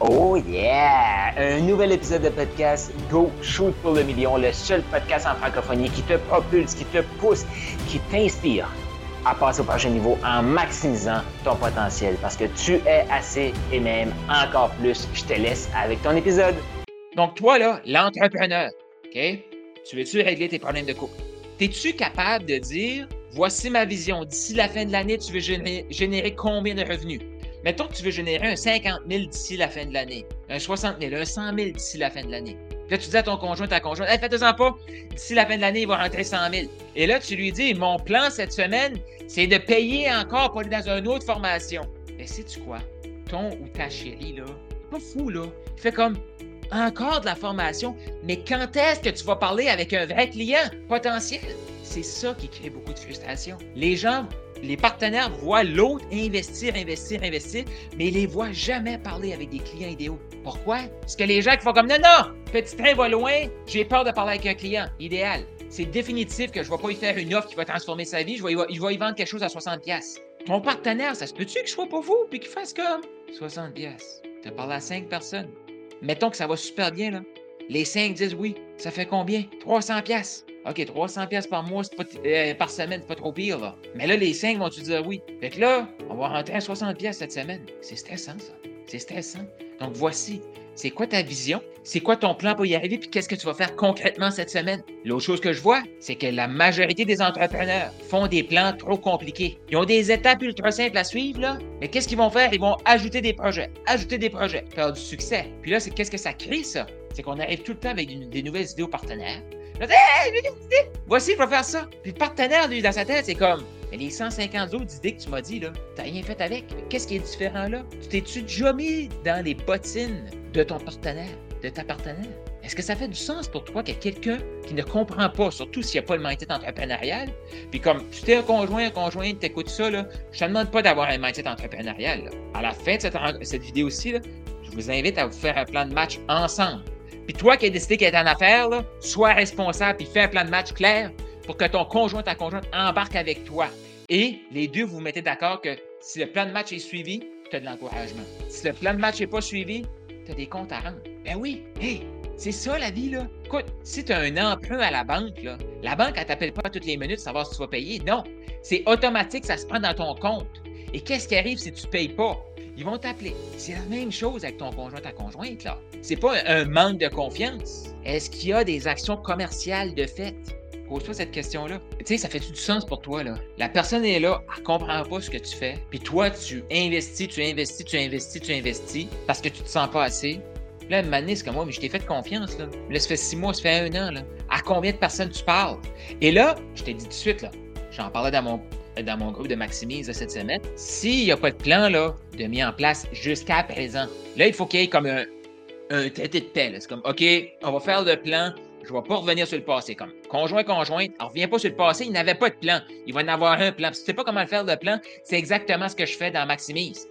Oh yeah! Un nouvel épisode de podcast Go Shoot pour le million, le seul podcast en francophonie qui te propulse, qui te pousse, qui t'inspire à passer au prochain niveau en maximisant ton potentiel parce que tu es assez et même encore plus. Je te laisse avec ton épisode. Donc, toi, là, l'entrepreneur, OK? Tu veux-tu régler tes problèmes de couple? Es-tu capable de dire, voici ma vision, d'ici la fin de l'année, tu veux générer, générer combien de revenus? Mettons que tu veux générer un 50 000 d'ici la fin de l'année, un 60 000, un 100 000 d'ici la fin de l'année. Là, tu dis à ton conjoint, ta conjointe, hey, faites-en pas, d'ici la fin de l'année, il va rentrer 100 000. Et là, tu lui dis, mon plan cette semaine, c'est de payer encore pour aller dans une autre formation. Mais sais-tu quoi? Ton ou ta chérie, là, pas fou, là. Il fait comme, encore de la formation, mais quand est-ce que tu vas parler avec un vrai client potentiel? C'est ça qui crée beaucoup de frustration. Les gens les partenaires voient l'autre investir, investir, investir, mais ils les voient jamais parler avec des clients idéaux. Pourquoi? Parce que les gens qui font comme non, non, petit train va loin, j'ai peur de parler avec un client idéal. C'est définitif que je ne vais pas y faire une offre qui va transformer sa vie, je vais y, y vendre quelque chose à 60$. Ton partenaire, ça se peut-tu que je sois pas vous puis qu'il fasse comme 60$? Tu as parlé à 5 personnes. Mettons que ça va super bien, là. Les 5 disent oui. Ça fait combien? 300$. OK, 300 pièces par mois, euh, par semaine, c'est pas trop pire, là. Mais là, les 5 vont-tu dire oui? Fait que là, on va rentrer à 60 pièces cette semaine. C'est stressant, ça. C'est stressant. Donc, voici. C'est quoi ta vision? C'est quoi ton plan pour y arriver? Puis qu'est-ce que tu vas faire concrètement cette semaine? L'autre chose que je vois, c'est que la majorité des entrepreneurs font des plans trop compliqués. Ils ont des étapes ultra simples à suivre, là. Mais qu'est-ce qu'ils vont faire? Ils vont ajouter des projets, ajouter des projets, faire du succès. Puis là, c'est qu'est-ce que ça crée, ça? C'est qu'on arrive tout le temps avec des nouvelles idées aux partenaires. Voici, je vais faire ça. Puis le partenaire, lui, dans sa tête, c'est comme Mais les 150 autres idées que tu m'as dit, là, t'as rien fait avec. Qu'est-ce qui est différent là? Tu t'es-tu déjà mis dans les bottines de ton partenaire, de ta partenaire? Est-ce que ça fait du sens pour toi qu'il y a quelqu'un qui ne comprend pas, surtout s'il n'y a pas le mindset entrepreneurial? Puis comme tu t'es un conjoint, un conjoint, tu écoutes ça, là, je te demande pas d'avoir un mindset entrepreneurial. À la fin de cette, cette vidéo-ci, je vous invite à vous faire un plan de match ensemble. Puis toi qui as décidé qu'elle est en affaire, là, sois responsable et fais un plan de match clair pour que ton conjoint, ta conjointe embarque avec toi. Et les deux, vous mettez d'accord que si le plan de match est suivi, tu as de l'encouragement. Si le plan de match n'est pas suivi, tu as des comptes à rendre. Ben oui, hey, c'est ça la vie, là. Écoute, si tu as un emprunt à la banque, la banque, elle t'appelle pas toutes les minutes pour savoir si tu vas payer. Non, c'est automatique, ça se prend dans ton compte. Et qu'est-ce qui arrive si tu ne payes pas? Ils vont t'appeler. C'est la même chose avec ton conjoint, ta conjointe, là. C'est pas un manque de confiance. Est-ce qu'il y a des actions commerciales de fait? Pose-toi cette question-là. Tu sais, ça fait du sens pour toi, là? La personne est là, elle comprend pas ce que tu fais. Puis toi, tu investis, tu investis, tu investis, tu investis parce que tu te sens pas assez. Là, une année, c'est comme moi, mais je t'ai fait confiance, là. Là, ça fait six mois, ça fait un an, là. À combien de personnes tu parles? Et là, je t'ai dit tout de suite, là, j'en parlais dans mon dans mon groupe de Maximise cette semaine, s'il n'y a pas de plan là, de mis en place jusqu'à présent, là, il faut qu'il y ait comme un, un traité de paix. C'est comme, OK, on va faire le plan, je ne vais pas revenir sur le passé. Comme conjoint, conjointe, on ne revient pas sur le passé, il n'avait pas de plan. Il va en avoir un plan. Si tu ne sais pas comment faire le plan, c'est exactement ce que je fais dans Maximise.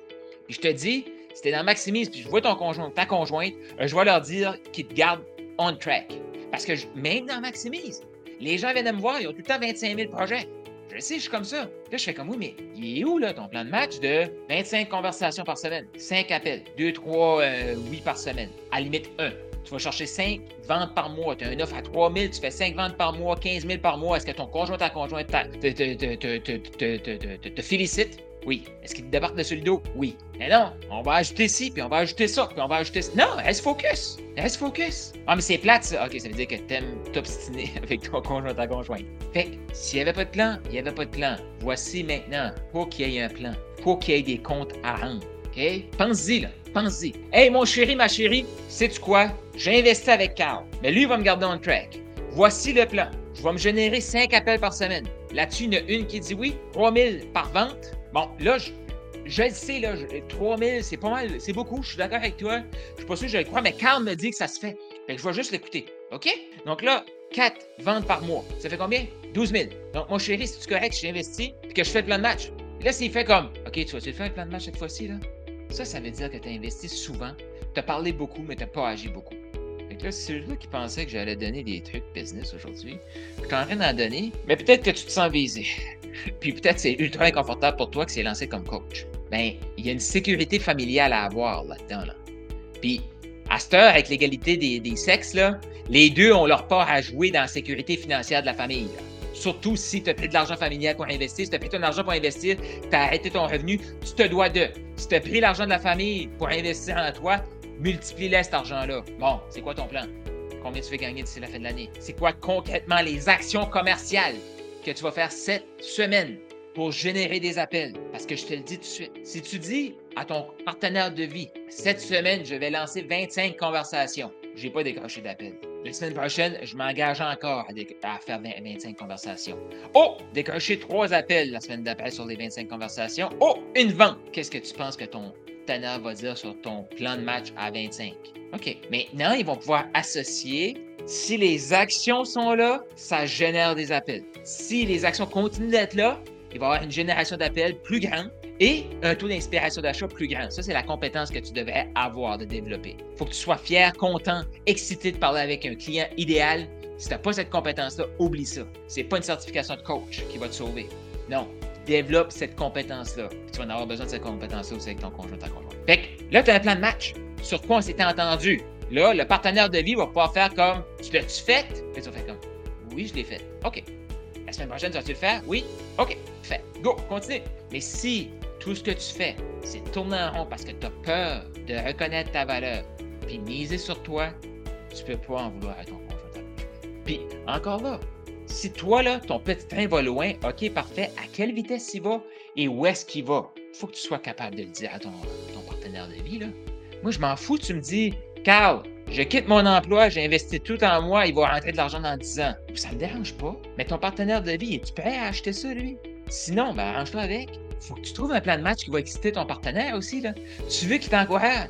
Je te dis, si tu es dans Maximise, puis je vois ton conjoint, ta conjointe, euh, je vais leur dire qu'ils te gardent on track. Parce que même dans Maximise, les gens viennent me voir, ils ont tout le temps 25 000 projets. Je je suis comme ça. Là, je fais comme oui, mais il est où là, ton plan de match de 25 conversations par semaine, 5 appels, 2, 3 oui par semaine, à limite 1. Tu vas chercher 5 ventes par mois. Tu as une offre à 3 000, tu fais 5 ventes par mois, 15 000 par mois. Est-ce que ton conjoint, ta conjointe te félicite? Oui. Est-ce qu'il débarque dessus le dos? Oui. Mais non, on va ajouter ci, puis on va ajouter ça, puis on va ajouter ça. Non, reste focus. Reste focus. Ah, mais c'est plate, ça. OK, ça veut dire que t'aimes t'obstiner avec ton conjoint, ta conjointe. Fait s'il n'y avait pas de plan, il n'y avait pas de plan. Voici maintenant, faut qu'il y ait un plan. Faut qu'il y ait des comptes à rendre. OK? Pense-y, là. Pense-y. Hey, mon chéri, ma chérie, sais-tu quoi? J'ai investi avec Carl, mais lui, il va me garder on track. Voici le plan. Je vais me générer 5 appels par semaine. Là-dessus, il y en a une qui dit oui, 3000 par vente. Bon, là, je, le sais, là, 3000, c'est pas mal, c'est beaucoup, je suis d'accord avec toi. Je suis pas sûr que je le crois, mais Carl me dit que ça se fait. Fait que je vais juste l'écouter. OK? Donc là, 4 ventes par mois. Ça fait combien? 12 000. Donc, mon chéri, si tu correct, j'ai investi, puis que je fais le plan de match. là, s'il fait comme, OK, tu vas-tu faire un plan de match cette fois-ci, là? Ça, ça veut dire que tu as investi souvent, tu as parlé beaucoup, mais tu n'as pas agi beaucoup. Fait que celui-là qui pensait que j'allais donner des trucs business aujourd'hui. Je suis en train donner, mais peut-être que tu te sens visé. Puis peut-être c'est ultra inconfortable pour toi que c'est lancé comme coach. Ben, il y a une sécurité familiale à avoir là-dedans. Là. Puis, à cette heure, avec l'égalité des, sexes, là, les deux ont leur part à jouer dans la sécurité financière de la famille. Surtout si tu as pris de l'argent familial pour investir, si tu as pris ton argent pour investir, tu as arrêté ton revenu, tu te dois de. Si tu as pris l'argent de la famille pour investir en toi, multiplie-le cet argent-là. Bon, c'est quoi ton plan? Combien tu veux gagner d'ici la fin de l'année? C'est quoi concrètement les actions commerciales que tu vas faire cette semaine pour générer des appels? Parce que je te le dis tout de suite, si tu dis à ton partenaire de vie, cette semaine, je vais lancer 25 conversations, j'ai pas décroché d'appel. La semaine prochaine, je m'engage encore à, faire 25 conversations. Oh, décrocher trois appels la semaine d'après sur les 25 conversations. Oh, une vente. Qu'est-ce que tu penses que ton partenaire va dire sur ton plan de match à 25? OK. Maintenant, ils vont pouvoir associer si les actions sont là, ça génère des appels. Si les actions continuent d'être là, il va y avoir une génération d'appels plus grande et un taux d'inspiration d'achat plus grand. Ça, c'est la compétence que tu devrais avoir de développer. Il faut que tu sois fier, content, excité de parler avec un client idéal. Si tu n'as pas cette compétence-là, oublie ça. Ce n'est pas une certification de coach qui va te sauver. Non, développe cette compétence-là. Tu vas en avoir besoin de cette compétence-là aussi avec ton conjoint, ta conjointe. Fait que là, tu as un plan de match. Sur quoi on s'était entendu? Là, le partenaire de vie va pouvoir faire comme Tu l'as-tu fait? Et tu vas faire comme Oui, je l'ai fait. OK. La semaine prochaine, tu vas-tu le faire? Oui? OK. Fait. Go, continue. Mais si tout ce que tu fais, c'est tourner en rond parce que tu as peur de reconnaître ta valeur, puis miser sur toi, tu peux pas en vouloir à ton conjoint. Puis encore là, si toi, là, ton petit train va loin, OK, parfait, à quelle vitesse il va et où est-ce qu'il va? Il faut que tu sois capable de le dire à ton, partenaire de vie. Là. Moi, je m'en fous, tu me dis, Carl, je quitte mon emploi, j'ai investi tout en moi, il va rentrer de l'argent dans 10 ans. Ça ne me dérange pas? Mais ton partenaire de vie, es-tu prêt à acheter ça, lui? Sinon, ben, arrange-toi avec. Faut que tu trouves un plan de match qui va exciter ton partenaire aussi. Là. Tu veux qu'il t'encourage?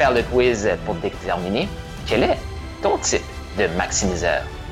faire le quiz pour déterminer quel est ton type de maximiseur.